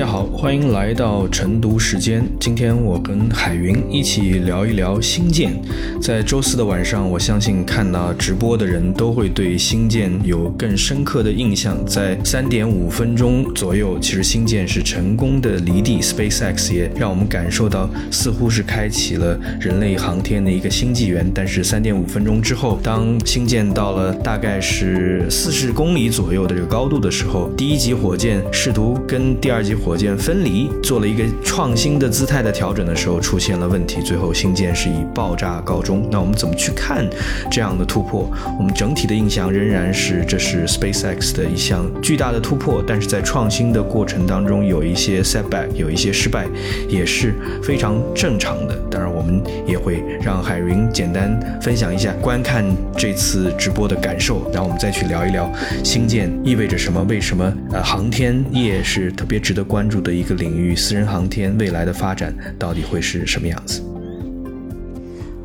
家好，好欢迎来到晨读时间。今天我跟海云一起聊一聊星舰。在周四的晚上，我相信看到直播的人都会对星舰有更深刻的印象。在三点五分钟左右，其实星舰是成功的离地，SpaceX 也让我们感受到似乎是开启了人类航天的一个新纪元。但是三点五分钟之后，当星舰到了大概是四十公里左右的这个高度的时候，第一级火箭试图跟第二级火箭分离，做了一个创新的姿态的调整的时候，出现了问题，最后星舰是以爆炸告终。那我们怎么去看这样的突破？我们整体的印象仍然是这是 SpaceX 的一项巨大的突破，但是在创新的过程当中有一些 setback，有一些失败，也是非常正常的。当然，我们也会让海云简单分享一下观看这次直播的感受，然后我们再去聊一聊星舰意味着什么，为什么呃航天业是特别值得关注的一个领域，私人航天未来的发展到底会是什么样子？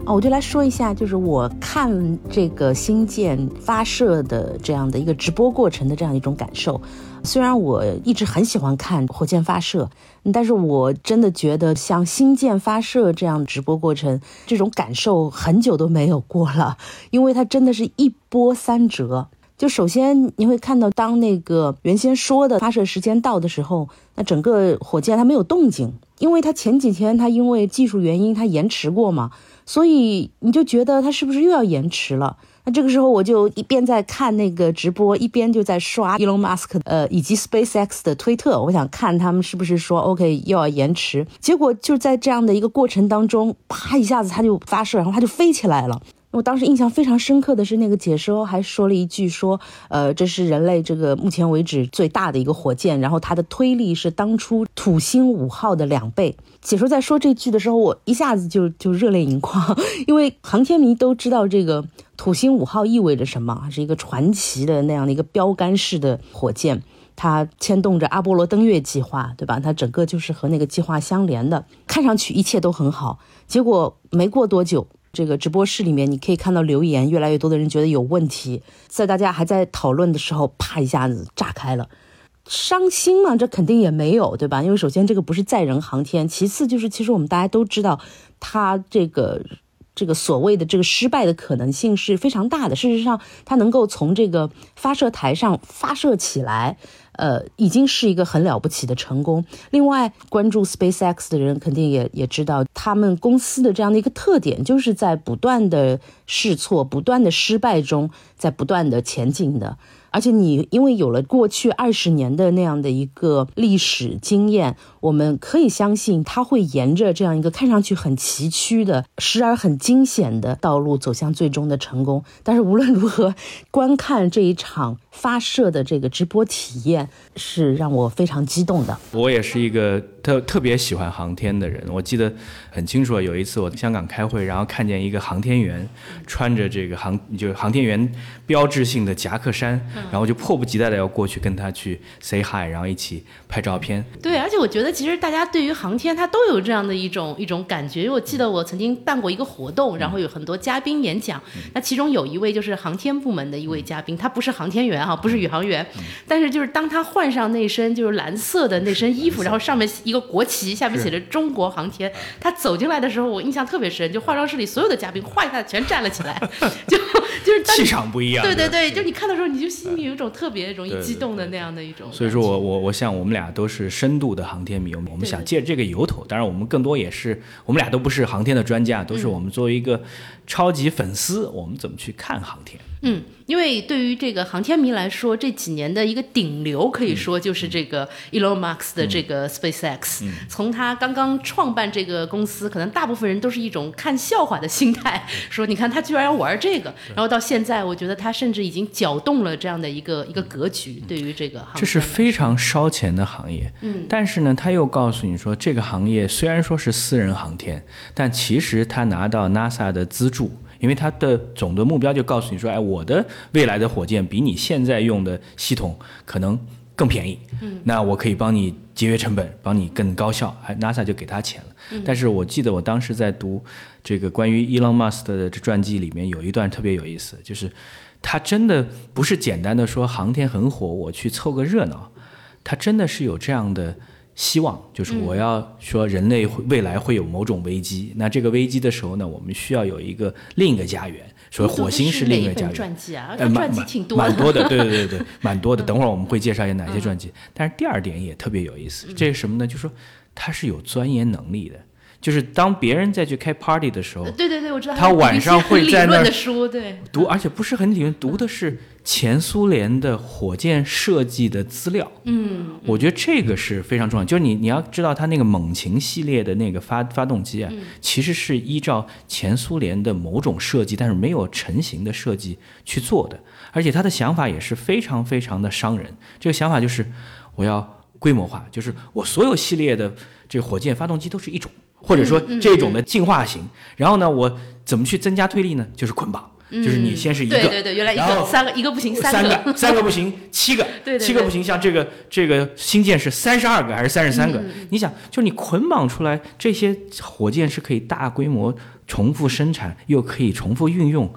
哦，我就来说一下，就是我看这个星舰发射的这样的一个直播过程的这样一种感受。虽然我一直很喜欢看火箭发射，但是我真的觉得像星舰发射这样直播过程，这种感受很久都没有过了，因为它真的是一波三折。就首先你会看到，当那个原先说的发射时间到的时候，那整个火箭它没有动静，因为它前几天它因为技术原因它延迟过嘛。所以你就觉得它是不是又要延迟了？那这个时候我就一边在看那个直播，一边就在刷 Elon Musk 呃以及 SpaceX 的推特，我想看他们是不是说 OK 又要延迟。结果就在这样的一个过程当中，啪一下子它就发射，然后它就飞起来了。我当时印象非常深刻的是，那个解说还说了一句说，呃，这是人类这个目前为止最大的一个火箭，然后它的推力是当初土星五号的两倍。解说在说这句的时候，我一下子就就热泪盈眶，因为航天迷都知道这个土星五号意味着什么，是一个传奇的那样的一个标杆式的火箭，它牵动着阿波罗登月计划，对吧？它整个就是和那个计划相连的，看上去一切都很好，结果没过多久。这个直播室里面，你可以看到留言，越来越多的人觉得有问题，在大家还在讨论的时候，啪一下子炸开了，伤心嘛？这肯定也没有，对吧？因为首先这个不是载人航天，其次就是其实我们大家都知道，它这个这个所谓的这个失败的可能性是非常大的。事实上，它能够从这个发射台上发射起来。呃，已经是一个很了不起的成功。另外，关注 SpaceX 的人肯定也也知道，他们公司的这样的一个特点，就是在不断的试错、不断的失败中，在不断的前进的。而且你因为有了过去二十年的那样的一个历史经验，我们可以相信他会沿着这样一个看上去很崎岖的、时而很惊险的道路走向最终的成功。但是无论如何，观看这一场发射的这个直播体验是让我非常激动的。我也是一个。特特别喜欢航天的人，我记得很清楚。有一次我在香港开会，然后看见一个航天员穿着这个航就是航天员标志性的夹克衫，然后就迫不及待的要过去跟他去 say hi，然后一起拍照片。对，而且我觉得其实大家对于航天他都有这样的一种一种感觉。因为我记得我曾经办过一个活动，然后有很多嘉宾演讲，那其中有一位就是航天部门的一位嘉宾，他不是航天员哈，不是宇航员，但是就是当他换上那身就是蓝色的那身衣服，然后上面一。个国旗下面写着中国航天，他走进来的时候，我印象特别深，就化妆室里所有的嘉宾哗一下全站了起来，就就是气场不一样。对对对，就你看的时候，你就心里有一种特别容易激动的那样的一种。所以说我我我想我们俩都是深度的航天迷，我们想借这个由头，当然我们更多也是我们俩都不是航天的专家，都是我们作为一个超级粉丝，我们怎么去看航天？嗯，因为对于这个航天迷来说，这几年的一个顶流可以说就是这个 Elon Musk 的这个 SpaceX。从他刚刚创办这个公司，可能大部分人都是一种看笑话的心态，说你看他居然要玩这个。然后到现在，我觉得他甚至已经搅动了这样的一个一个格局。对于这个，这是非常烧钱的行业。嗯，但是呢，他又告诉你说，这个行业虽然说是私人航天，但其实他拿到 NASA 的资助。因为它的总的目标就告诉你说，哎，我的未来的火箭比你现在用的系统可能更便宜，嗯，那我可以帮你节约成本，帮你更高效，哎，NASA 就给他钱了。但是我记得我当时在读这个关于 Elon Musk 的传记里面有一段特别有意思，就是他真的不是简单的说航天很火，我去凑个热闹，他真的是有这样的希望，就是我要说人类会未来会有某种危机，那这个危机的时候呢，我们需要有一个另一个家园，所以火星是另一个家园。传记啊？呃，蛮传记挺多蛮多的，对对对对，蛮多的。等会儿我们会介绍一下哪些传记。但是第二点也特别有意思，这是什么呢？就是说他是有钻研能力的，就是当别人再去开 party 的时候，对对对，我知道。他晚上会在那儿读，而且不是很理论，读的是前苏联的火箭设计的资料。嗯，我觉得这个是非常重要。就是你你要知道，它那个猛禽系列的那个发发动机啊，其实是依照前苏联的某种设计，但是没有成型的设计去做的。而且他的想法也是非常非常的伤人。这个想法就是我要规模化，就是我所有系列的这个火箭发动机都是一种，或者说这种的进化型。然后呢，我怎么去增加推力呢？就是捆绑。就是你先是一个，对对对，原来一个三个，一个不行，三个，三个不行，七个，七个不行。像这个这个星舰是三十二个还是三十三个？你想，就是你捆绑出来这些火箭是可以大规模重复生产，又可以重复运用，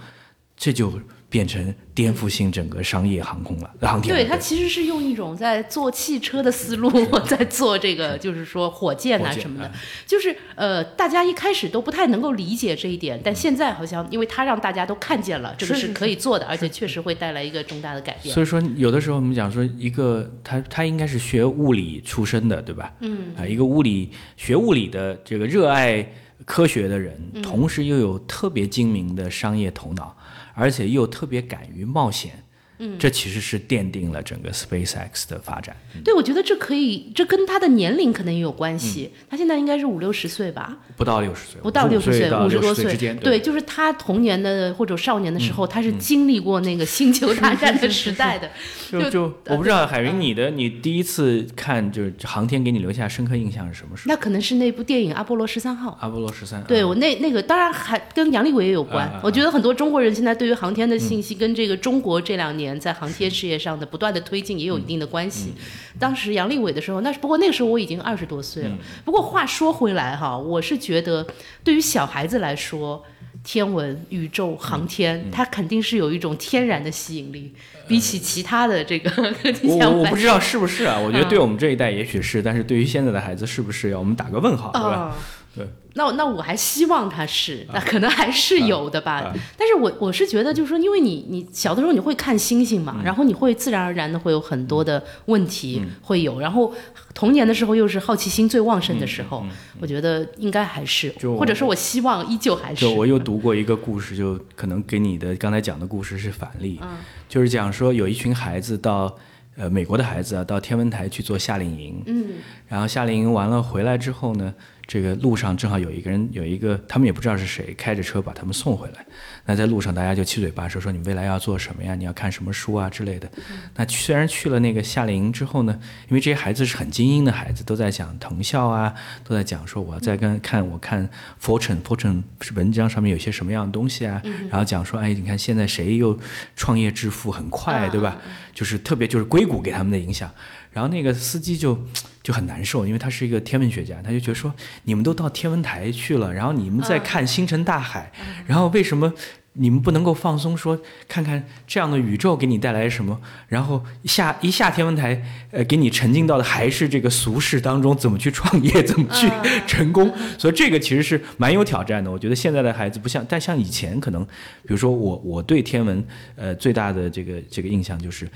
这就。变成颠覆性整个商业航空了，航天。对，它其实是用一种在做汽车的思路，在做这个，就是说火箭啊什么的。就是呃，大家一开始都不太能够理解这一点，但现在好像，因为它让大家都看见了，这个是可以做的，而且确实会带来一个重大的改变。所以说，有的时候我们讲说，一个他他应该是学物理出身的，对吧？嗯。啊，一个物理学物理的这个热爱科学的人，同时又有特别精明的商业头脑。而且又特别敢于冒险。嗯，这其实是奠定了整个 SpaceX 的发展。对，我觉得这可以，这跟他的年龄可能也有关系。他现在应该是五六十岁吧？不到六十岁，不到六十岁，五十多岁之间。对，就是他童年的或者少年的时候，他是经历过那个星球大战的时代的。就就我不知道海云，你的你第一次看就是航天给你留下深刻印象是什么时候？那可能是那部电影《阿波罗十三号》。阿波罗十三。对我那那个当然还跟杨利伟也有关。我觉得很多中国人现在对于航天的信息跟这个中国这两年在航天事业上的不断的推进也有一定的关系。当时杨利伟的时候，那是不过那个时候我已经二十多岁了。不过话说回来哈，我是觉得对于小孩子来说，天文、宇宙、航天，它肯定是有一种天然的吸引力，比起其他的这个。我我不知道是不是啊？我觉得对我们这一代也许是，但是对于现在的孩子是不是要我们打个问号，对吧？对。那那我还希望他是，那可能还是有的吧。但是我我是觉得，就是说，因为你你小的时候你会看星星嘛，然后你会自然而然的会有很多的问题会有，然后童年的时候又是好奇心最旺盛的时候，我觉得应该还是，或者说我希望依旧还是。就我又读过一个故事，就可能给你的刚才讲的故事是反例，就是讲说有一群孩子到呃美国的孩子啊到天文台去做夏令营，嗯，然后夏令营完了回来之后呢。这个路上正好有一个人，有一个他们也不知道是谁，开着车把他们送回来。那在路上大家就七嘴八舌说：“你未来要做什么呀？你要看什么书啊之类的。”那虽然去了那个夏令营之后呢，因为这些孩子是很精英的孩子，都在讲藤校啊，都在讲说我在跟看我看 Fortune Fortune 是文章上面有些什么样的东西啊，然后讲说哎，你看现在谁又创业致富很快，对吧？就是特别就是硅谷给他们的影响。然后那个司机就 就很难受，因为他是一个天文学家，他就觉得说，你们都到天文台去了，然后你们在看星辰大海，然后为什么你们不能够放松，说看看这样的宇宙给你带来什么？然后下一下天文台，呃，给你沉浸到的还是这个俗世当中，怎么去创业，怎么去成功？所以这个其实是蛮有挑战的。我觉得现在的孩子不像，但像以前可能，比如说我我对天文，呃，最大的这个这个印象就是。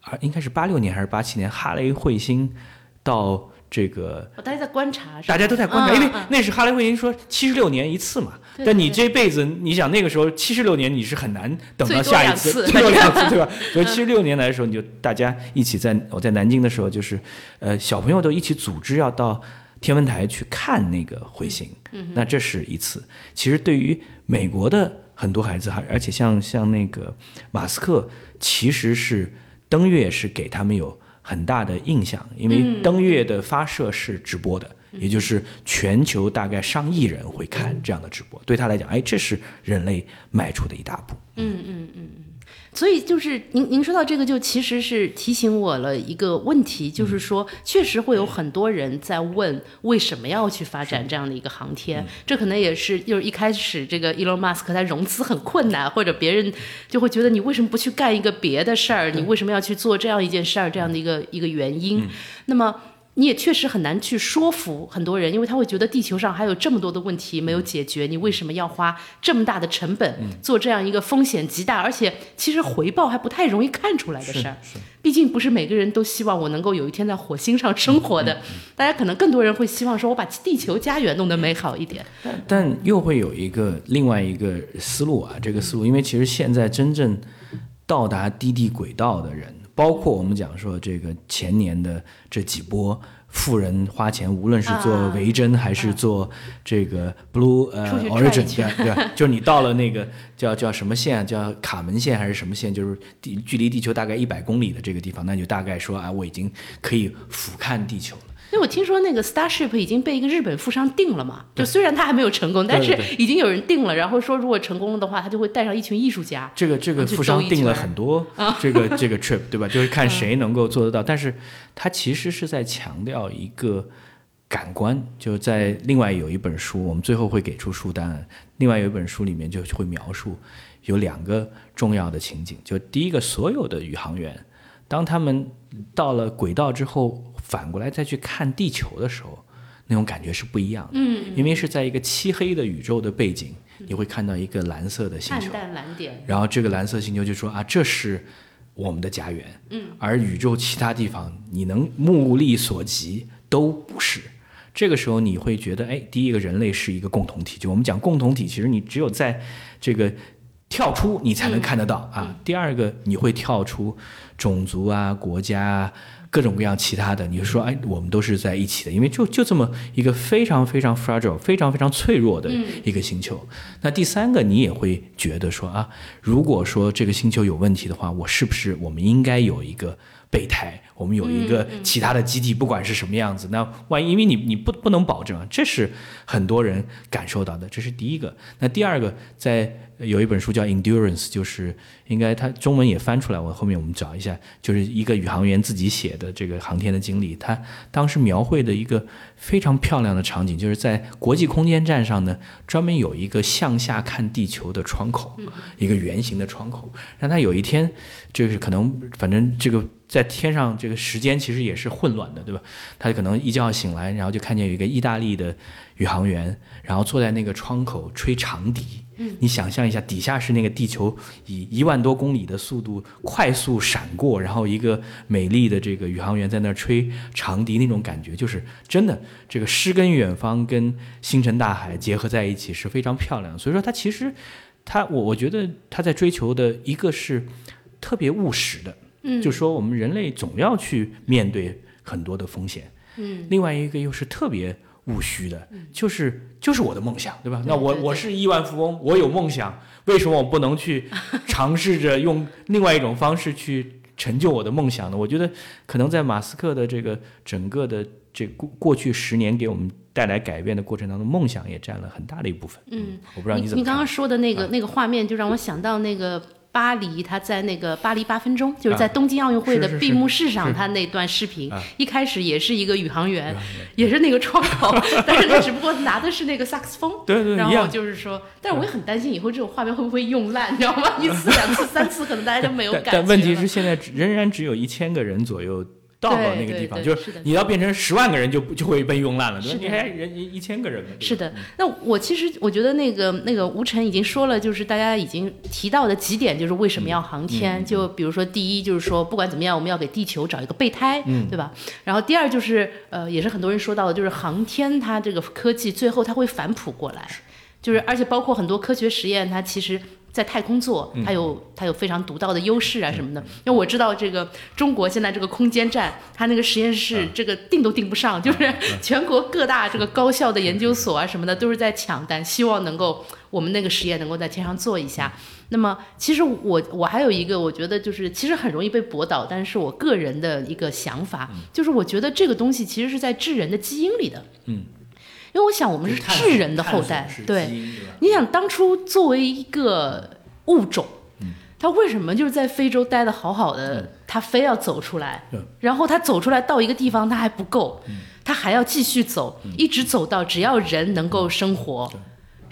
啊，应该是八六年还是八七年，哈雷彗星到这个，大家在观察，大家都在观察，因为那是哈雷彗星说七十六年一次嘛。但你这辈子，你想那个时候七十六年你是很难等到下一次，最多两次，对吧？所以七十六年来的时候，你就大家一起在我在南京的时候，就是呃小朋友都一起组织要到天文台去看那个彗星。那这是一次。其实对于美国的很多孩子，还而且像像那个马斯克，其实是。登月是给他们有很大的印象，因为登月的发射是直播的，也就是全球大概上亿人会看这样的直播，对他来讲，哎，这是人类迈出的一大步。嗯嗯嗯嗯。所以就是您您说到这个，就其实是提醒我了一个问题，就是说确实会有很多人在问为什么要去发展这样的一个航天，这可能也是就是一开始这个 Elon Musk 他融资很困难，或者别人就会觉得你为什么不去干一个别的事儿，你为什么要去做这样一件事儿这样的一个一个原因。那么你也确实很难去说服很多人，因为他会觉得地球上还有这么多的问题没有解决，你为什么要花这么大的成本做这样一个风险极大，而且其实回报还不太容易看出来的事儿？毕竟不是每个人都希望我能够有一天在火星上生活的，大家可能更多人会希望说我把地球家园弄得美好一点。但又会有一个另外一个思路啊，这个思路，因为其实现在真正到达低地轨道的人。包括我们讲说这个前年的这几波富人花钱，无论是做维珍还是做这个 Blue 呃 Origin，对对，就是你到了那个叫叫什么线，叫卡门线还是什么线，就是地距离地球大概一百公里的这个地方，那就大概说啊，我已经可以俯瞰地球了。因为我听说那个 Starship 已经被一个日本富商定了嘛，就虽然他还没有成功，但是已经有人定了。然后说如果成功了的话，他就会带上一群艺术家。这个这个富商定了很多这个这个 trip，对吧？就是看谁能够做得到。但是他其实是在强调一个感官，就在另外有一本书，我们最后会给出书单。另外有一本书里面就会描述有两个重要的情景，就第一个，所有的宇航员当他们到了轨道之后。反过来再去看地球的时候，那种感觉是不一样的。嗯，因为是在一个漆黑的宇宙的背景，你会看到一个蓝色的星球，淡蓝点。然后这个蓝色星球就说啊，这是我们的家园。嗯，而宇宙其他地方你能目力所及都不是。这个时候你会觉得，哎，第一个人类是一个共同体。就我们讲共同体，其实你只有在这个跳出，你才能看得到啊。第二个，你会跳出种族啊、国家啊。各种各样其他的，你就说哎，我们都是在一起的，因为就就这么一个非常非常 fragile、非常非常脆弱的一个星球。那第三个，你也会觉得说啊，如果说这个星球有问题的话，我是不是我们应该有一个备胎？我们有一个其他的基地，不管是什么样子，那万一因为你你不不能保证，这是很多人感受到的，这是第一个。那第二个，在有一本书叫《Endurance》，就是应该它中文也翻出来，我后面我们找一下，就是一个宇航员自己写的这个航天的经历。他当时描绘的一个非常漂亮的场景，就是在国际空间站上呢，专门有一个向下看地球的窗口，一个圆形的窗口，让他有一天就是可能反正这个。在天上，这个时间其实也是混乱的，对吧？他可能一觉醒来，然后就看见有一个意大利的宇航员，然后坐在那个窗口吹长笛。嗯，你想象一下，底下是那个地球以一万多公里的速度快速闪过，然后一个美丽的这个宇航员在那儿吹长笛，那种感觉就是真的。这个诗跟远方跟星辰大海结合在一起是非常漂亮。所以说，他其实他我我觉得他在追求的一个是特别务实的。嗯，就说我们人类总要去面对很多的风险，嗯，另外一个又是特别务虚的，就是就是我的梦想，对吧？那我我是亿万富翁，我有梦想，为什么我不能去尝试着用另外一种方式去成就我的梦想呢？我觉得可能在马斯克的这个整个的这过过去十年给我们带来改变的过程当中，梦想也占了很大的一部分。嗯，我不知道你怎么。你刚刚说的那个那个画面，就让我想到那个。巴黎，他在那个巴黎八分钟，就是在东京奥运会的闭幕式上，他那段视频，一开始也是一个宇航员，也是那个窗口，但是他只不过拿的是那个萨克斯风，对对，然后就是说，但是我也很担心以后这种画面会不会用烂，你知道吗？一次、两次、三次，可能大家就没有感觉。但问题是，现在仍然只有一千个人左右。到了那个地方，就是你要变成十万个人，就就会被用烂了。对吧？你还人一千个人是的，那我其实我觉得那个那个吴晨已经说了，就是大家已经提到的几点，就是为什么要航天。就比如说，第一就是说，不管怎么样，我们要给地球找一个备胎，对吧？然后第二就是呃，也是很多人说到的，就是航天它这个科技最后它会反哺过来，就是而且包括很多科学实验，它其实。在太空做，它有它有非常独到的优势啊什么的。因为我知道这个中国现在这个空间站，它那个实验室这个定都定不上，就是全国各大这个高校的研究所啊什么的都是在抢单，希望能够我们那个实验能够在天上做一下。那么其实我我还有一个我觉得就是其实很容易被驳倒，但是我个人的一个想法就是我觉得这个东西其实是在智人的基因里的。嗯。因为我想，我们是智人的后代，对。你想当初作为一个物种，他为什么就是在非洲待的好好的，他非要走出来？然后他走出来到一个地方，他还不够，他还要继续走，一直走到只要人能够生活，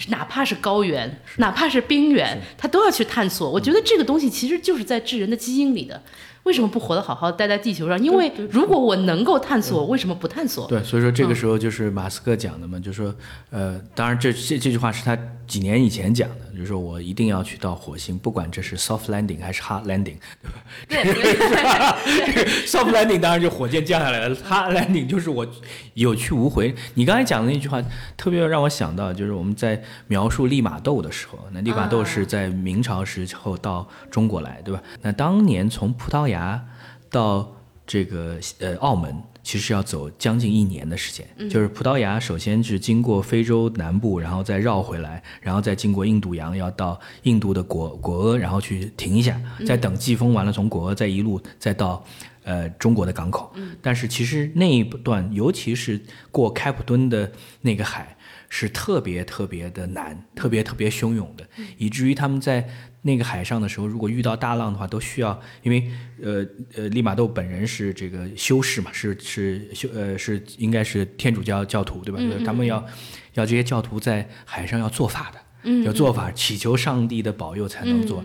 哪怕是高原，哪怕是冰原，他都要去探索。我觉得这个东西其实就是在智人的基因里的。为什么不活得好好待在地球上？因为如果我能够探索，为什么不探索？对，所以说这个时候就是马斯克讲的嘛，就说，呃，当然这这这句话是他几年以前讲的，就是说我一定要去到火星，不管这是 soft landing 还是 hard landing，对吧对 soft landing 当然就火箭降下来了，hard landing 就是我有去无回。你刚才讲的那句话特别让我想到，就是我们在描述利玛窦的时候，那利玛窦是在明朝时候到中国来，对吧？那当年从葡萄牙到这个呃澳门，其实要走将近一年的时间。就是葡萄牙首先是经过非洲南部，然后再绕回来，然后再经过印度洋，要到印度的果果阿，然后去停一下，再等季风完了，从果阿再一路再到呃中国的港口。但是其实那一段，尤其是过开普敦的那个海。是特别特别的难，特别特别汹涌的，以至于他们在那个海上的时候，如果遇到大浪的话，都需要，因为呃呃，利玛窦本人是这个修士嘛，是是修呃是应该是天主教教徒对吧？他们要要这些教徒在海上要做法的，要做法祈求上帝的保佑才能做，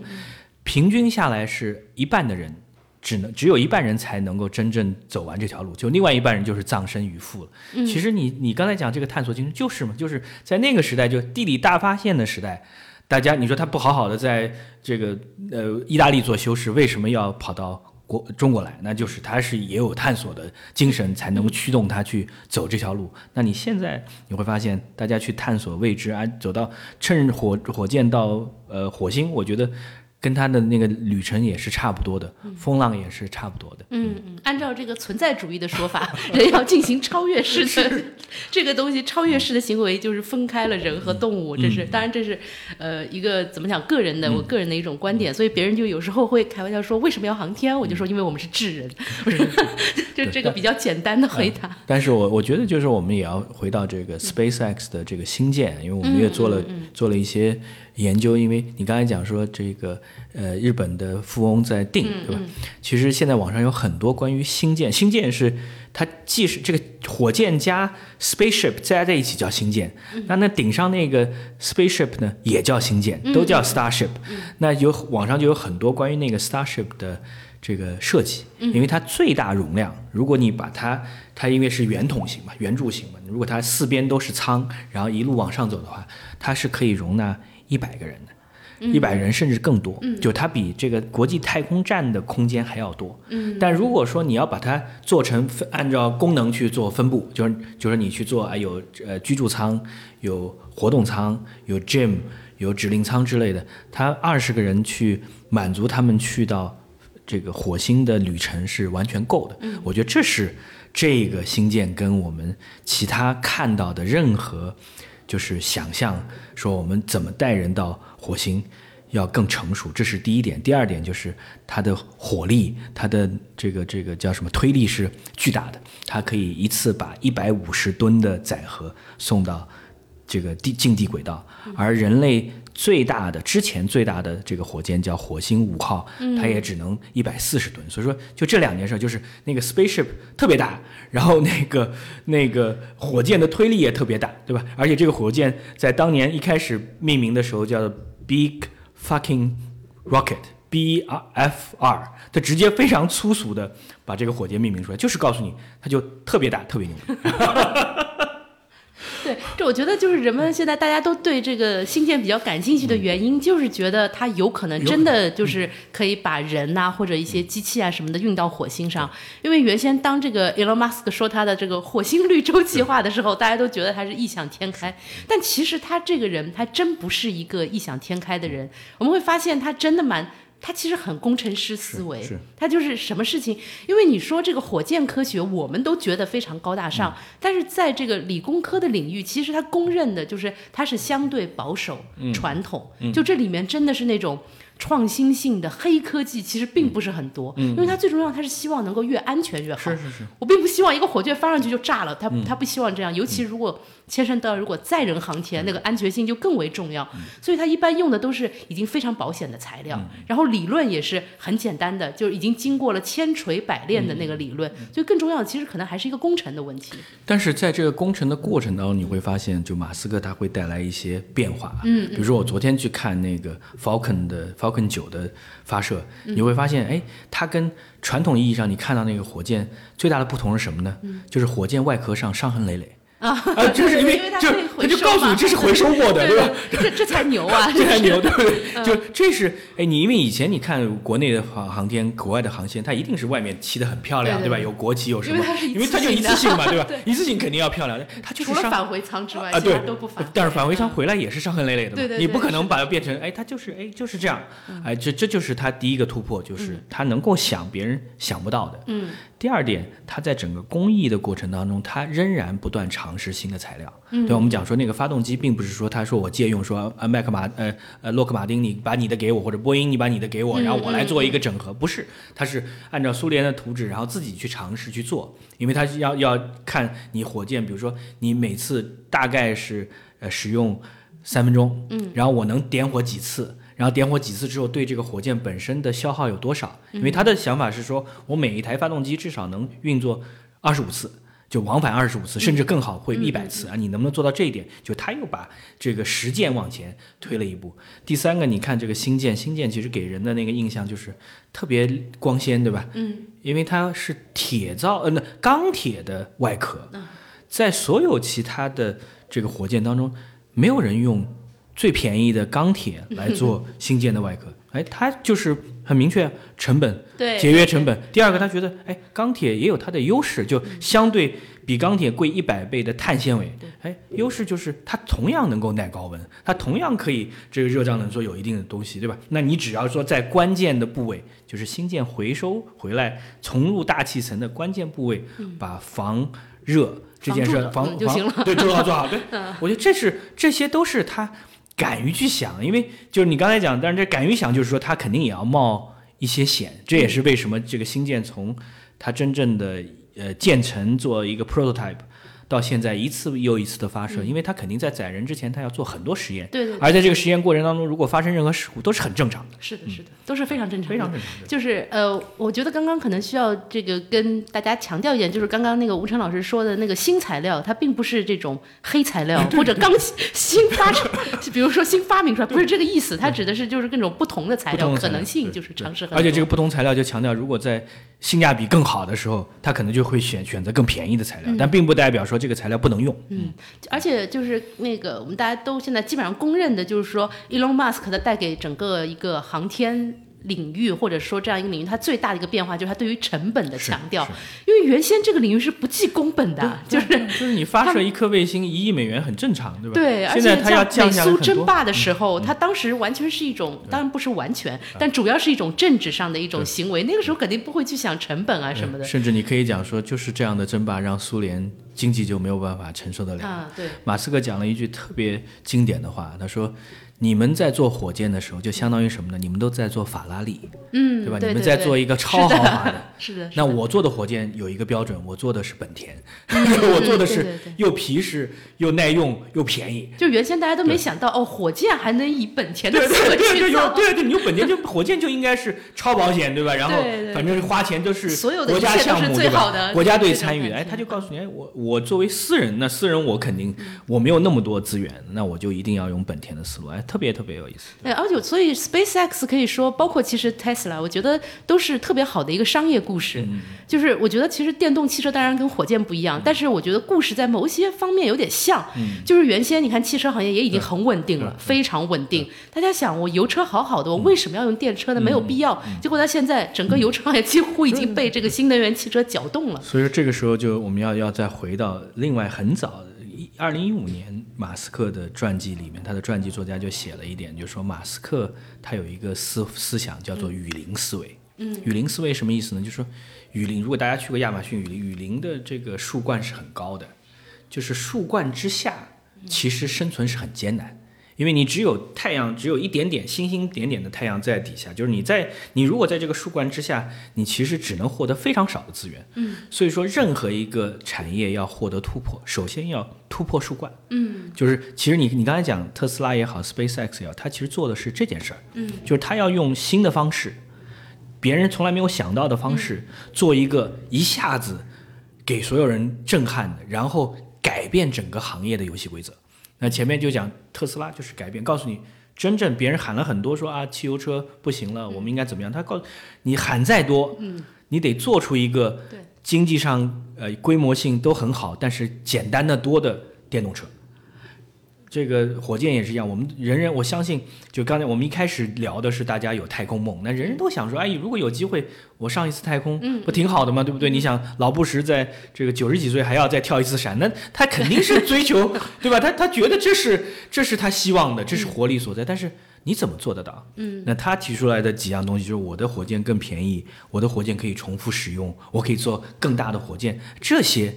平均下来是一半的人。只能只有一半人才能够真正走完这条路，就另外一半人就是葬身鱼腹了。其实你你刚才讲这个探索精神就是嘛，就是在那个时代，就地理大发现的时代，大家你说他不好好的在这个呃意大利做修饰，为什么要跑到国中国来？那就是他是也有探索的精神，才能驱动他去走这条路。那你现在你会发现，大家去探索未知啊，走到趁火火箭到呃火星，我觉得。跟他的那个旅程也是差不多的，风浪也是差不多的。嗯嗯，按照这个存在主义的说法，人要进行超越式的 这个东西，超越式的行为就是分开了人和动物。这是当然，这是呃一个怎么讲个人的我个人的一种观点。所以别人就有时候会开玩笑说，为什么要航天？我就说，因为我们是智人，就这个比较简单的回答。但是我我觉得就是我们也要回到这个 SpaceX 的这个星舰，因为我们也做了做了一些。研究，因为你刚才讲说这个，呃，日本的富翁在定，对吧？其实现在网上有很多关于星舰，星舰是它既是这个火箭加 spaceship 加在一起叫星舰，那那顶上那个 spaceship 呢也叫星舰，都叫 starship。那有网上就有很多关于那个 starship 的这个设计，因为它最大容量，如果你把它，它因为是圆筒形嘛，圆柱形嘛，如果它四边都是舱，然后一路往上走的话，它是可以容纳。一百个人的，一百人甚至更多，就它比这个国际太空站的空间还要多。嗯，但如果说你要把它做成分，按照功能去做分布，就是就是你去做啊，有呃居住舱，有活动舱，有 gym，有指令舱之类的，它二十个人去满足他们去到这个火星的旅程是完全够的。嗯，我觉得这是这个星舰跟我们其他看到的任何。就是想象说我们怎么带人到火星要更成熟，这是第一点。第二点就是它的火力，它的这个这个叫什么推力是巨大的，它可以一次把一百五十吨的载荷送到这个地近地轨道，而人类。最大的之前最大的这个火箭叫火星五号，它也只能一百四十吨。所以说，就这两件事，就是那个 spaceship 特别大，然后那个那个火箭的推力也特别大，对吧？而且这个火箭在当年一开始命名的时候叫 Big Fucking Rocket，B R F R，它直接非常粗俗的把这个火箭命名出来，就是告诉你它就特别大，特别牛。对，这我觉得就是人们现在大家都对这个星舰比较感兴趣的原因，就是觉得它有可能真的就是可以把人呐或者一些机器啊什么的运到火星上。因为原先当这个 Elon Musk 说他的这个火星绿洲计划的时候，大家都觉得他是异想天开。但其实他这个人，他真不是一个异想天开的人。我们会发现他真的蛮。他其实很工程师思维，他就是什么事情，因为你说这个火箭科学，我们都觉得非常高大上，但是在这个理工科的领域，其实他公认的就是它是相对保守、传统，就这里面真的是那种。创新性的黑科技其实并不是很多，因为它最重要，它是希望能够越安全越好。是是是，我并不希望一个火箭发上去就炸了，它它不希望这样，尤其如果牵涉到如果载人航天，那个安全性就更为重要。所以它一般用的都是已经非常保险的材料，然后理论也是很简单的，就是已经经过了千锤百炼的那个理论。所以更重要的其实可能还是一个工程的问题。但是在这个工程的过程当中，你会发现，就马斯克他会带来一些变化。嗯，比如说我昨天去看那个 Falcon 的。Falcon 九的发射，你会发现，哎，它跟传统意义上你看到那个火箭最大的不同是什么呢？就是火箭外壳上伤痕累累。啊，就是因为就他就告诉你这是回收过的，对吧？这这才牛啊！这才牛，对不对？就这是哎，你因为以前你看国内的航航天，国外的航线，它一定是外面漆的很漂亮，对吧？有国旗有什么？因为它就一次性嘛，对吧？一次性肯定要漂亮。它就是除了返回舱之外，啊，对，都不返。但是返回舱回来也是伤痕累累的，对对。你不可能把它变成哎，它就是哎就是这样，哎，这这就是它第一个突破，就是它能够想别人想不到的。嗯。第二点，它在整个工艺的过程当中，它仍然不断尝试新的材料。对，我们讲说那个发动机，并不是说他说我借用说呃麦克马呃呃洛克马丁，你把你的给我，或者波音你把你的给我，然后我来做一个整合，不是，它是按照苏联的图纸，然后自己去尝试去做，因为它要要看你火箭，比如说你每次大概是呃使用三分钟，嗯，然后我能点火几次。然后点火几次之后，对这个火箭本身的消耗有多少？因为他的想法是说，我每一台发动机至少能运作二十五次，就往返二十五次，甚至更好会一百次啊！你能不能做到这一点？就他又把这个实践往前推了一步。第三个，你看这个星舰，星舰其实给人的那个印象就是特别光鲜，对吧？嗯，因为它是铁造，呃，那钢铁的外壳，在所有其他的这个火箭当中，没有人用。最便宜的钢铁 来做新建的外壳，哎，它就是很明确成本，对节约成本。第二个，他觉得，哎，钢铁也有它的优势，就相对比钢铁贵一百倍的碳纤维，哎，优势就是它同样能够耐高温，它同样可以这个热胀冷缩有一定的东西，对吧？那你只要说在关键的部位，就是新建回收回来重入大气层的关键部位，把防热这件事防防对做好做好。对，我觉得这是这些都是他。敢于去想，因为就是你刚才讲，但是这敢于想，就是说他肯定也要冒一些险，这也是为什么这个新建从它真正的呃建成做一个 prototype。到现在一次又一次的发射，因为它肯定在载人之前，它要做很多实验。对对。而在这个实验过程当中，如果发生任何事故，都是很正常的。是的，是的，都是非常正常。非常正常。就是呃，我觉得刚刚可能需要这个跟大家强调一点，就是刚刚那个吴晨老师说的那个新材料，它并不是这种黑材料或者刚新发出，比如说新发明出来，不是这个意思。它指的是就是各种不同的材料可能性，就是尝试很。而且这个不同材料就强调，如果在性价比更好的时候，它可能就会选选择更便宜的材料，但并不代表说这个材料不能用。嗯，而且就是那个我们大家都现在基本上公认的，就是说，Elon Musk 他带给整个一个航天。领域或者说这样一个领域，它最大的一个变化就是它对于成本的强调，因为原先这个领域是不计工本的，就是就是你发射一颗卫星一亿美元很正常，对吧？对，而且像美苏争霸的时候，它当时完全是一种，当然不是完全，但主要是一种政治上的一种行为。那个时候肯定不会去想成本啊什么的。甚至你可以讲说，就是这样的争霸让苏联经济就没有办法承受得了。啊，对。马斯克讲了一句特别经典的话，他说。你们在做火箭的时候，就相当于什么呢？你们都在做法拉利，嗯，对吧？你们在做一个超豪华 的，是的。那我做的火箭有一个标准，我做的是本田，我做的是又皮实又耐用又便宜。就原先大家都没想到，哦，火箭还能以本田的对对对对对对，你用本田就火箭就应该是超保险，对吧？然后反正花钱都是所有的国家项目，对吧？国家队参与，哎，他就告诉你，哎，我我作为私人，那私人我肯定我没有那么多资源，那我就一定要用本田的思路，哎，特别特别有意思。哎，而且所以 SpaceX 可以说，包括其实 Tesla，我觉得都是特别好的一个商业故事。就是我觉得其实电动汽车当然跟火箭不一样，但是我觉得故事在某些方面有点像。就是原先你看汽车行业也已经很稳定了，非常稳定。大家想，我油车好好的，我为什么要用电车呢？没有必要。结果到现在，整个油车行业几乎已经被这个新能源汽车搅动了。所以说这个时候就我们要要再回到另外很早的。二零一五年，马斯克的传记里面，他的传记作家就写了一点，就是说马斯克他有一个思思想叫做雨林思维。嗯，雨林思维什么意思呢？就是说雨林，如果大家去过亚马逊雨林，雨林的这个树冠是很高的，就是树冠之下其实生存是很艰难。因为你只有太阳，只有一点点星星点点的太阳在底下，就是你在你如果在这个树冠之下，你其实只能获得非常少的资源。嗯，所以说任何一个产业要获得突破，首先要突破树冠。嗯，就是其实你你刚才讲特斯拉也好，SpaceX 也好，它其实做的是这件事儿。嗯，就是它要用新的方式，别人从来没有想到的方式，做一个一下子给所有人震撼的，然后改变整个行业的游戏规则。那前面就讲特斯拉就是改变，告诉你真正别人喊了很多说啊，汽油车不行了，我们应该怎么样？他告诉你喊再多，嗯，你得做出一个经济上呃规模性都很好，但是简单的多的电动车。这个火箭也是一样，我们人人我相信，就刚才我们一开始聊的是大家有太空梦，那人人都想说，哎，如果有机会，我上一次太空，不挺好的吗？对不对？你想，老布什在这个九十几岁还要再跳一次伞，那他肯定是追求，对吧？他他觉得这是这是他希望的，这是活力所在。但是你怎么做得到？嗯，那他提出来的几样东西就是我的火箭更便宜，我的火箭可以重复使用，我可以做更大的火箭，这些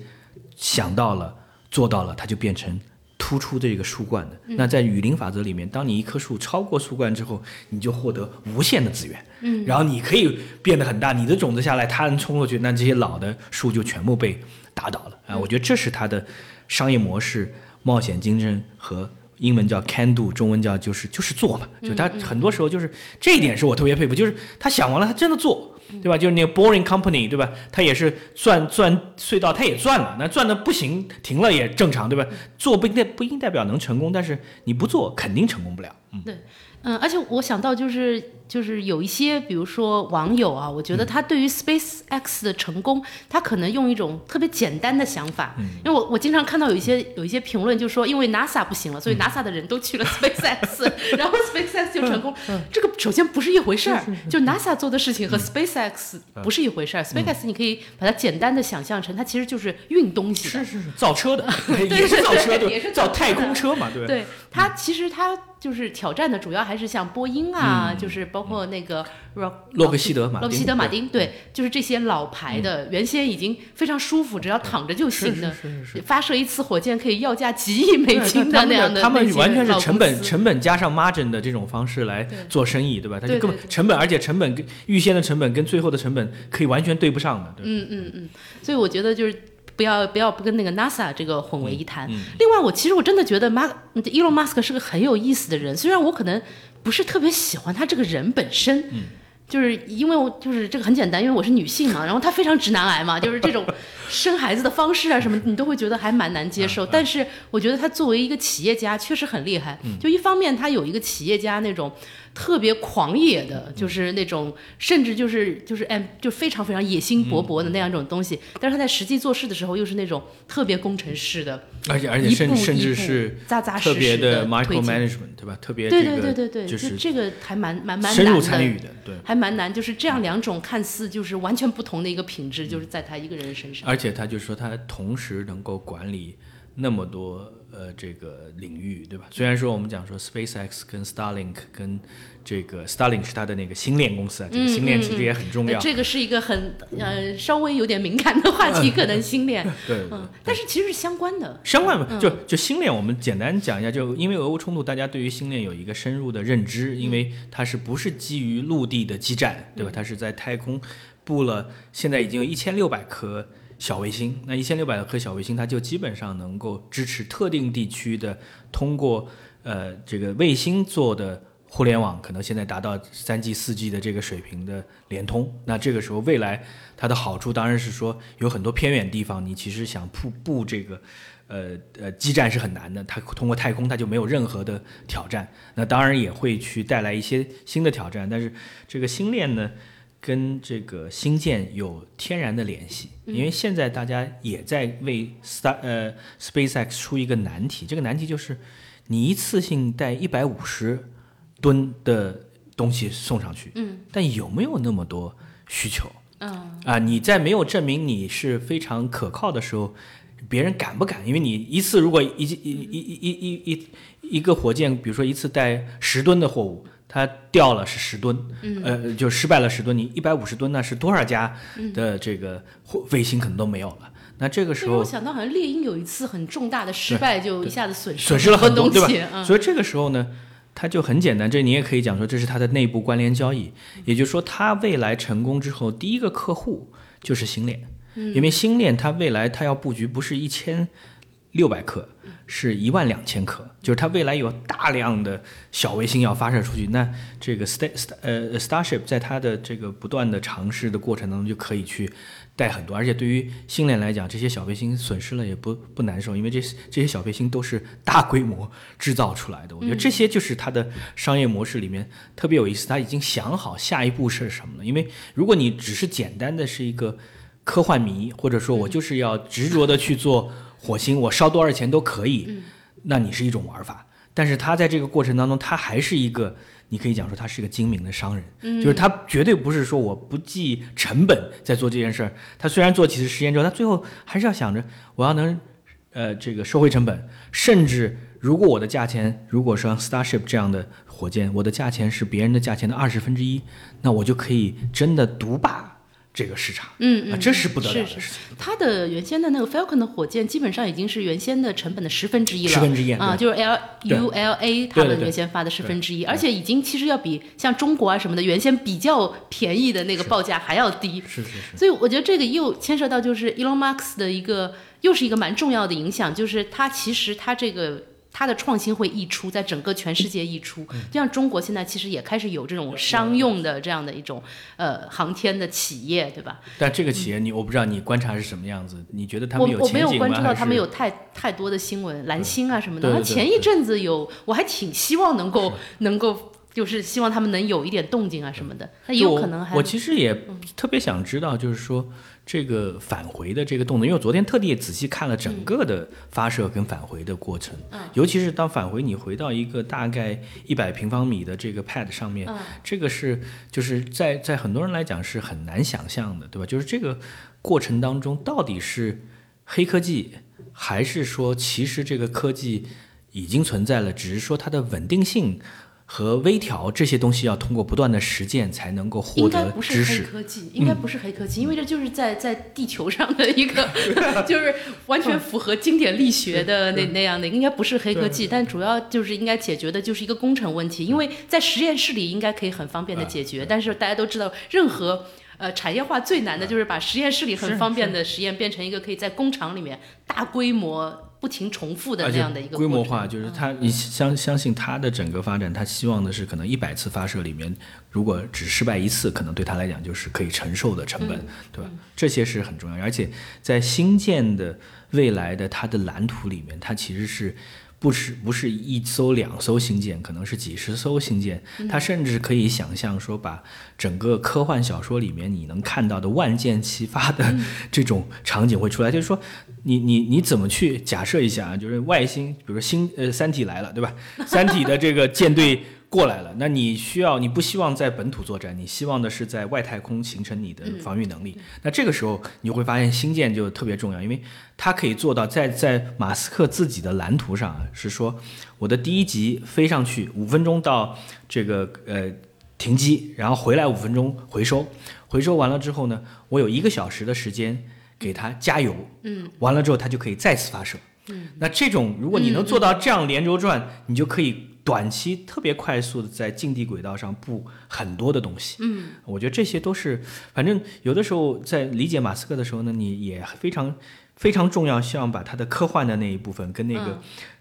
想到了做到了，它就变成。突出这个树冠的，那在雨林法则里面，当你一棵树超过树冠之后，你就获得无限的资源，嗯，然后你可以变得很大，你的种子下来，它能冲过去，那这些老的树就全部被打倒了。啊！我觉得这是它的商业模式，冒险精神和英文叫 can do，中文叫就是就是做嘛，就他很多时候就是这一点是我特别佩服，就是他想完了，他真的做。对吧？就是那个 Boring Company，对吧？他也是钻钻隧道，他也钻了，那钻的不行，停了也正常，对吧？做不一定不一定代表能成功，但是你不做肯定成功不了。嗯，对，嗯，而且我想到就是。就是有一些，比如说网友啊，我觉得他对于 Space X 的成功，他可能用一种特别简单的想法，因为我我经常看到有一些有一些评论，就说因为 NASA 不行了，所以 NASA 的人都去了 Space X，然后 Space X 就成功。这个首先不是一回事儿，就 NASA 做的事情和 Space X 不是一回事儿。Space X 你可以把它简单的想象成，它其实就是运东西的，是是是，造车的，也是造车的，也是造太空车嘛，对对，它其实它。就是挑战的主要还是像波音啊，就是包括那个洛克希德马洛克希德马丁，对，就是这些老牌的，原先已经非常舒服，只要躺着就行的，发射一次火箭可以要价几亿美金的那样的，他们完全是成本成本加上 margin 的这种方式来做生意，对吧？他就根本成本，而且成本跟预先的成本跟最后的成本可以完全对不上的，对。嗯嗯嗯，所以我觉得就是。不要不要不跟那个 NASA 这个混为一谈。另外，我其实我真的觉得马伊隆马斯克是个很有意思的人，虽然我可能不是特别喜欢他这个人本身，就是因为我就是这个很简单，因为我是女性嘛，然后他非常直男癌嘛，就是这种生孩子的方式啊什么，你都会觉得还蛮难接受。但是我觉得他作为一个企业家确实很厉害，就一方面他有一个企业家那种。特别狂野的，就是那种，甚至就是就是哎，就非常非常野心勃勃的那样一种东西。但是他在实际做事的时候，又是那种特别工程师的，而且而且甚甚至是扎扎实实的 micro management，对吧？特别对对对对对，就是这个还蛮蛮蛮深入参与的，对，还蛮难。就是这样两种看似就是完全不同的一个品质，就是在他一个人身上。而且他就说他同时能够管理那么多呃这个领域，对吧？虽然说我们讲说 SpaceX 跟 Starlink 跟这个 Starlink 是它的那个星链公司啊，这个星链其实也很重要。这个是一个很呃稍微有点敏感的话 题，可能星链。对，嗯，但是其实是相关的。相关嘛，就就星链，我们简单讲一下，就因为俄乌冲突，大家对于星链有一个深入的认知，因为它是不是基于陆地的基站，对吧？它是在太空布了，现在已经有一千六百颗小卫星，那一千六百颗小卫星，它就基本上能够支持特定地区的通过呃这个卫星做的。互联网可能现在达到三 G、四 G 的这个水平的联通，那这个时候未来它的好处当然是说有很多偏远地方，你其实想布布这个，呃呃基站是很难的。它通过太空，它就没有任何的挑战。那当然也会去带来一些新的挑战。但是这个星链呢，跟这个新建有天然的联系，因为现在大家也在为 Star 呃 SpaceX 出一个难题。这个难题就是你一次性带一百五十。吨的东西送上去，嗯，但有没有那么多需求？嗯啊，你在没有证明你是非常可靠的时候，别人敢不敢？因为你一次如果一一一一一一一个火箭，比如说一次带十吨的货物，它掉了是十吨，呃，就失败了十吨，你一百五十吨那是多少家的这个卫星可能都没有了。那这个时候，我想到好像猎鹰有一次很重大的失败，就一下子损失损失了很多，对吧？所以这个时候呢？它就很简单，这你也可以讲说，这是它的内部关联交易，也就是说，它未来成功之后，第一个客户就是星链，因为星链它未来它要布局不是一千六百克，是一万两千克，就是它未来有大量的小卫星要发射出去，那这个 Star Star 呃 Starship 在它的这个不断的尝试的过程当中，就可以去带很多，而且对于星链来讲，这些小卫星损失了也不不难受，因为这这些小卫星都是大规模制造出来的。我觉得这些就是它的商业模式里面特别有意思，他已经想好下一步是什么了。因为如果你只是简单的是一个科幻迷，或者说我就是要执着的去做火星，我烧多少钱都可以，那你是一种玩法。但是他在这个过程当中，他还是一个，你可以讲说他是一个精明的商人，就是他绝对不是说我不计成本在做这件事儿。他虽然做几次实验之后，他最后还是要想着我要能，呃，这个收回成本，甚至如果我的价钱，如果说 Starship 这样的火箭，我的价钱是别人的价钱的二十分之一，那我就可以真的独霸。这个市场，嗯嗯，这是不得了的事是是。它的原先的那个 Falcon 的火箭，基本上已经是原先的成本的十分之一了，十分之一啊，就是 L U L A 他们原先发的十分之一，而且已经其实要比像中国啊什么的原先比较便宜的那个报价还要低。是是是，所以我觉得这个又牵涉到就是 Elon Musk 的一个又是一个蛮重要的影响，就是他其实他这个。它的创新会溢出，在整个全世界溢出。嗯就像中国现在其实也开始有这种商用的这样的一种呃航天的企业，对吧？但这个企业你我不知道你观察是什么样子，你觉得他们有我我没有关注到他们有太太多的新闻，蓝星啊什么的。前一阵子有，我还挺希望能够能够，就是希望他们能有一点动静啊什么的。那也有可能我其实也特别想知道，就是说这个返回的这个动作，因为我昨天特地仔细看了整个的发射跟返回的过程，嗯尤其是当返回你回到一个大概一百平方米的这个 pad 上面，嗯这个是就是在在很多人来讲是很难想象的，对吧？就是这个过程当中到底是黑科技，还是说其实这个科技已经存在了，只是说它的稳定性。和微调这些东西要通过不断的实践才能够获应该得不是黑知识。科技，应该不是黑科技，因为这就是在在地球上的一个，就是完全符合经典力学的那那样的，应该不是黑科技，但主要就是应该解决的就是一个工程问题，因为在实验室里应该可以很方便的解决，但是大家都知道，任何呃产业化最难的就是把实验室里很方便的实验变成一个可以在工厂里面大规模不停重复的而且那样的一个规模化，就是他，你相相信他的整个发展，他希望的是可能一百次发射里面，如果只失败一次，可能对他来讲就是可以承受的成本，对吧？这些是很重要，而且在新建的未来的它的蓝图里面，它其实是。不是不是一艘两艘星舰，可能是几十艘星舰，它甚至可以想象说，把整个科幻小说里面你能看到的万箭齐发的 这种场景会出来。就是说，你你你怎么去假设一下啊？就是外星，比如说星呃三体来了，对吧？三体的这个舰队过来了，那你需要你不希望在本土作战，你希望的是在外太空形成你的防御能力。那这个时候你会发现星舰就特别重要，因为它可以做到在在马斯克自己的蓝图上啊，是说我的第一级飞上去五分钟到这个呃停机，然后回来五分钟回收，回收完了之后呢，我有一个小时的时间给它加油，嗯，完了之后它就可以再次发射。嗯，那这种如果你能做到这样连轴转，你就可以短期特别快速的在近地轨道上布很多的东西。嗯，我觉得这些都是，反正有的时候在理解马斯克的时候呢，你也非常非常重要，希望把他的科幻的那一部分跟那个。嗯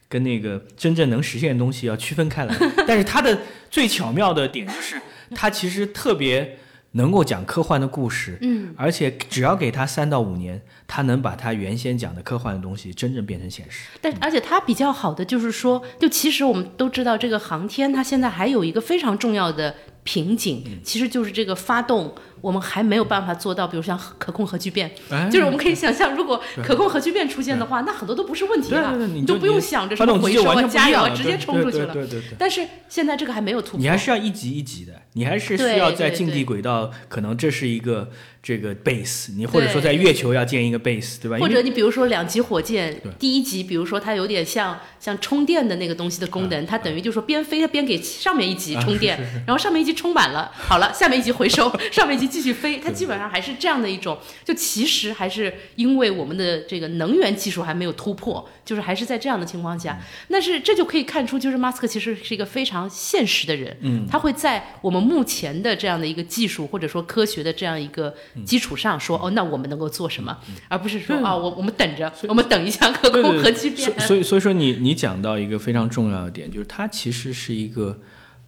跟那个真正能实现的东西要区分开来，但是他的最巧妙的点就是，他其实特别能够讲科幻的故事，嗯，而且只要给他三到五年，他能把他原先讲的科幻的东西真正变成现实。但而且他比较好的就是说，就其实我们都知道，这个航天它现在还有一个非常重要的瓶颈，嗯。其实就是这个发动，我们还没有办法做到，比如像可控核聚变，哎。就是我们可以想象，如果可控核聚变出现的话，那很多都不是问题了，你都就不用想着什么回收啊、加油啊，直接冲出去了。对对但是现在这个还没有突破，你还是要一级一级的，你还是需要在近地轨道，可能这是一个这个 base，你或者说在月球要建一个 base，对吧？或者你比如说两级火箭，第一级，比如说它有点像像充电的那个东西的功能，它等于就是说边飞它边给上面一级充电，然后上面一级充满了，好了，下面一级回收，上面一级继续飞，它基本上还是这样的一种，就其实还是因为我们的这个能源技术还没有突破，就是还是在这样的情况下，但是这就可以看出，就是马斯克其实是一个非常现实的人，嗯，他会在我们目前的这样的一个技术或者说科学的这样一个基础上说，哦，那我们能够做什么，而不是说啊，我我们等着，我们等一下可空核聚变。所以所以说你你讲到一个非常重要的点，就是它其实是一个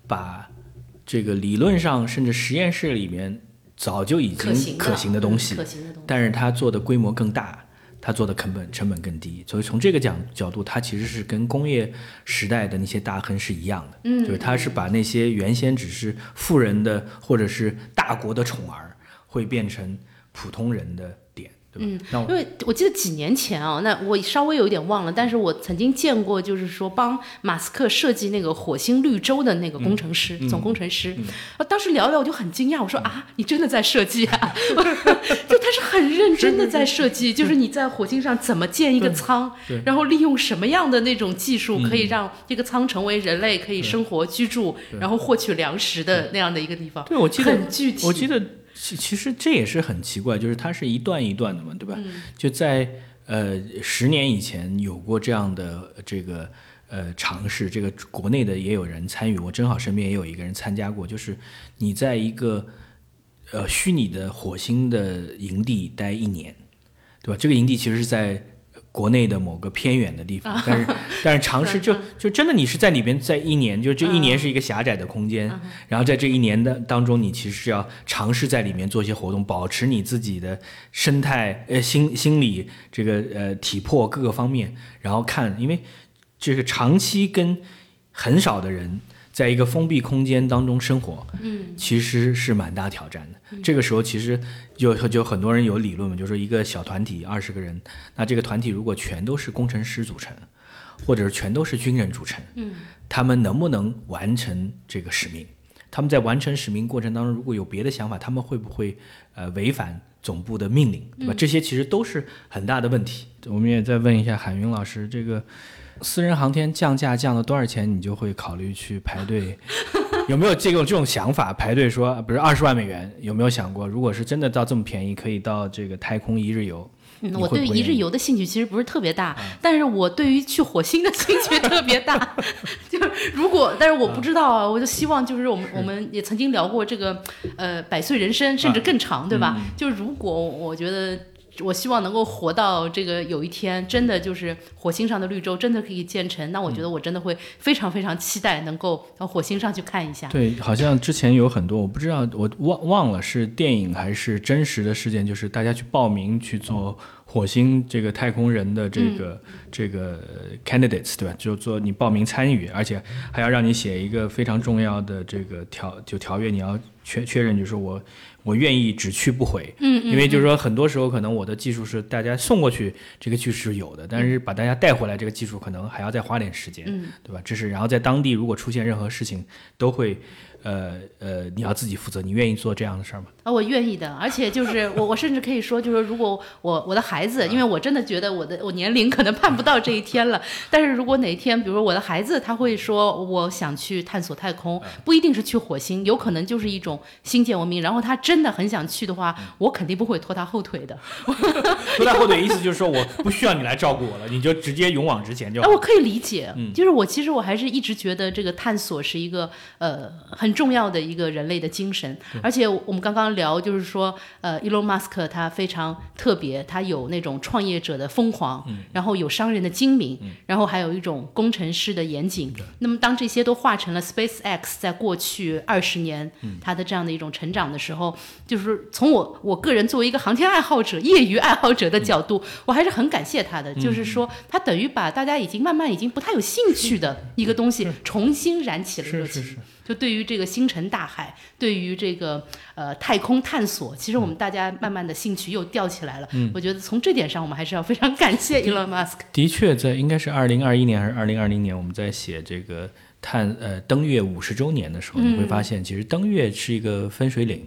把这个理论上甚至实验室里面早就已经可行的东西，可行的东西，但是它做的规模更大，它做的成本成本更低，所以从这个角角度，它其实是跟工业时代的那些大亨是一样的，嗯，就是它是把那些原先只是富人的或者是大国的宠儿，会变成普通人的点。嗯，因为我记得几年前啊，那我稍微有一点忘了，但是我曾经见过，就是说帮马斯克设计那个火星绿洲的那个工程师，总工程师。啊，当时聊聊我就很惊讶，我说啊，你真的在设计啊？就他是很认真的在设计，就是你在火星上怎么建一个舱，然后利用什么样的那种技术，可以让这个舱成为人类可以生活居住，然后获取粮食的那样的一个地方。对，我记得很具体，我记得。其其实这也是很奇怪，就是它是一段一段的嘛，对吧？就在呃十年以前有过这样的这个呃尝试，这个国内的也有人参与，我正好身边也有一个人参加过，就是你在一个呃虚拟的火星的营地待一年，对吧？这个营地其实是在。国内的某个偏远的地方，但是 但是尝试就就真的你是在里边在一年，就这一年是一个狭窄的空间，然后在这一年的当中，你其实是要尝试在里面做一些活动，保持你自己的生态呃心心理这个呃体魄各个方面，然后看，因为这个长期跟很少的人。在一个封闭空间当中生活，嗯，其实是蛮大挑战的。这个时候，其实有就很多人有理论嘛，就是说一个小团体二十个人，那这个团体如果全都是工程师组成，或者是全都是军人组成，嗯，他们能不能完成这个使命？他们在完成使命过程当中，如果有别的想法，他们会不会呃违反总部的命令？对吧？这些其实都是很大的问题。我们也再问一下海云老师，这个。私人航天降价降了多少钱，你就会考虑去排队？有没有这种这种想法？排队说，比如二十万美元，有没有想过，如果是真的到这么便宜，可以到这个太空一日游？嗯，我对一日游的兴趣其实不是特别大，但是我对于去火星的兴趣特别大。就如果，但是我不知道啊，我就希望就是我们我们也曾经聊过这个，呃，百岁人生甚至更长，对吧？就如果我觉得。我希望能够活到这个有一天，真的就是火星上的绿洲真的可以建成，那我觉得我真的会非常非常期待能够到火星上去看一下。对，好像之前有很多，我不知道，我忘忘了是电影还是真实的事件，就是大家去报名去做火星这个太空人的这个这个 candidates，对吧？就做你报名参与，而且还要让你写一个非常重要的这个条就条约，你要确确认，就是我。我愿意只去不回，嗯，因为就是说，很多时候可能我的技术是大家送过去，这个技术是有的，但是把大家带回来，这个技术可能还要再花点时间，嗯，对吧？这是，然后在当地如果出现任何事情，都会。呃呃，你要自己负责，你愿意做这样的事儿吗？啊，我愿意的，而且就是我，我甚至可以说，就是如果我我的孩子，因为我真的觉得我的我年龄可能盼不到这一天了，但是如果哪一天，比如说我的孩子他会说我想去探索太空，不一定是去火星，有可能就是一种星舰文明，然后他真的很想去的话，我肯定不会拖他后腿的。拖他后腿意思就是说我不需要你来照顾我了，你就直接勇往直前就。哎，我可以理解，就是我其实我还是一直觉得这个探索是一个呃很。很重要的一个人类的精神，而且我们刚刚聊，就是说，呃，Elon Musk 他非常特别，他有那种创业者的疯狂，然后有商人的精明，然后还有一种工程师的严谨。那么，当这些都化成了 SpaceX 在过去二十年他的这样的一种成长的时候，就是从我我个人作为一个航天爱好者、业余爱好者的角度，我还是很感谢他的。就是说，他等于把大家已经慢慢已经不太有兴趣的一个东西重新燃起了热情。就对于这个星辰大海，对于这个呃太空探索，其实我们大家慢慢的兴趣又吊起来了。嗯，我觉得从这点上，我们还是要非常感谢 Elon Musk。的确，在应该是二零二一年还是二零二零年，我们在写这个探呃登月五十周年的时候，你会发现，其实登月是一个分水岭。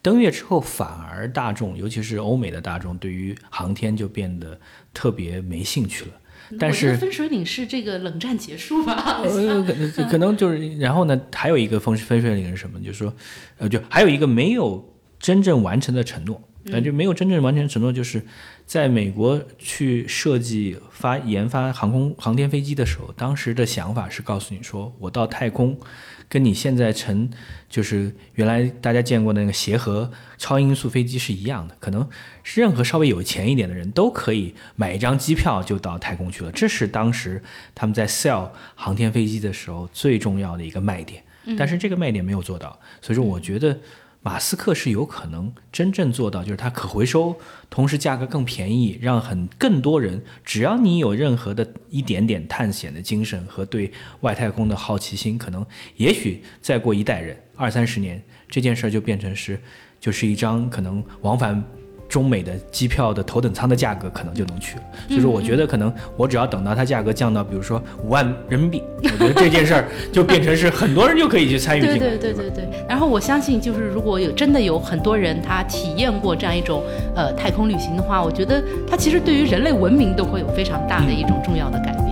登月之后，反而大众，尤其是欧美的大众，对于航天就变得特别没兴趣了。但是分水岭是这个冷战结束吧？呃，可能就是，然后呢，还有一个分分水岭是什么？就是说，呃，就还有一个没有真正完成的承诺。那就没有真正完全承诺，就是在美国去设计发研发航空航天飞机的时候，当时的想法是告诉你说，我到太空，跟你现在乘就是原来大家见过的那个协和超音速飞机是一样的，可能任何稍微有钱一点的人都可以买一张机票就到太空去了。这是当时他们在 sell 航天飞机的时候最重要的一个卖点，但是这个卖点没有做到，所以说我觉得。马斯克是有可能真正做到，就是它可回收，同时价格更便宜，让很更多人，只要你有任何的一点点探险的精神和对外太空的好奇心，可能也许再过一代人，二三十年，这件事儿就变成是，就是一张可能往返。中美的机票的头等舱的价格可能就能去了，所以说我觉得可能我只要等到它价格降到，比如说五万人民币，我觉得这件事儿就变成是很多人就可以去参与进来。对对对对对。然后我相信，就是如果有真的有很多人他体验过这样一种呃太空旅行的话，我觉得它其实对于人类文明都会有非常大的一种重要的改变。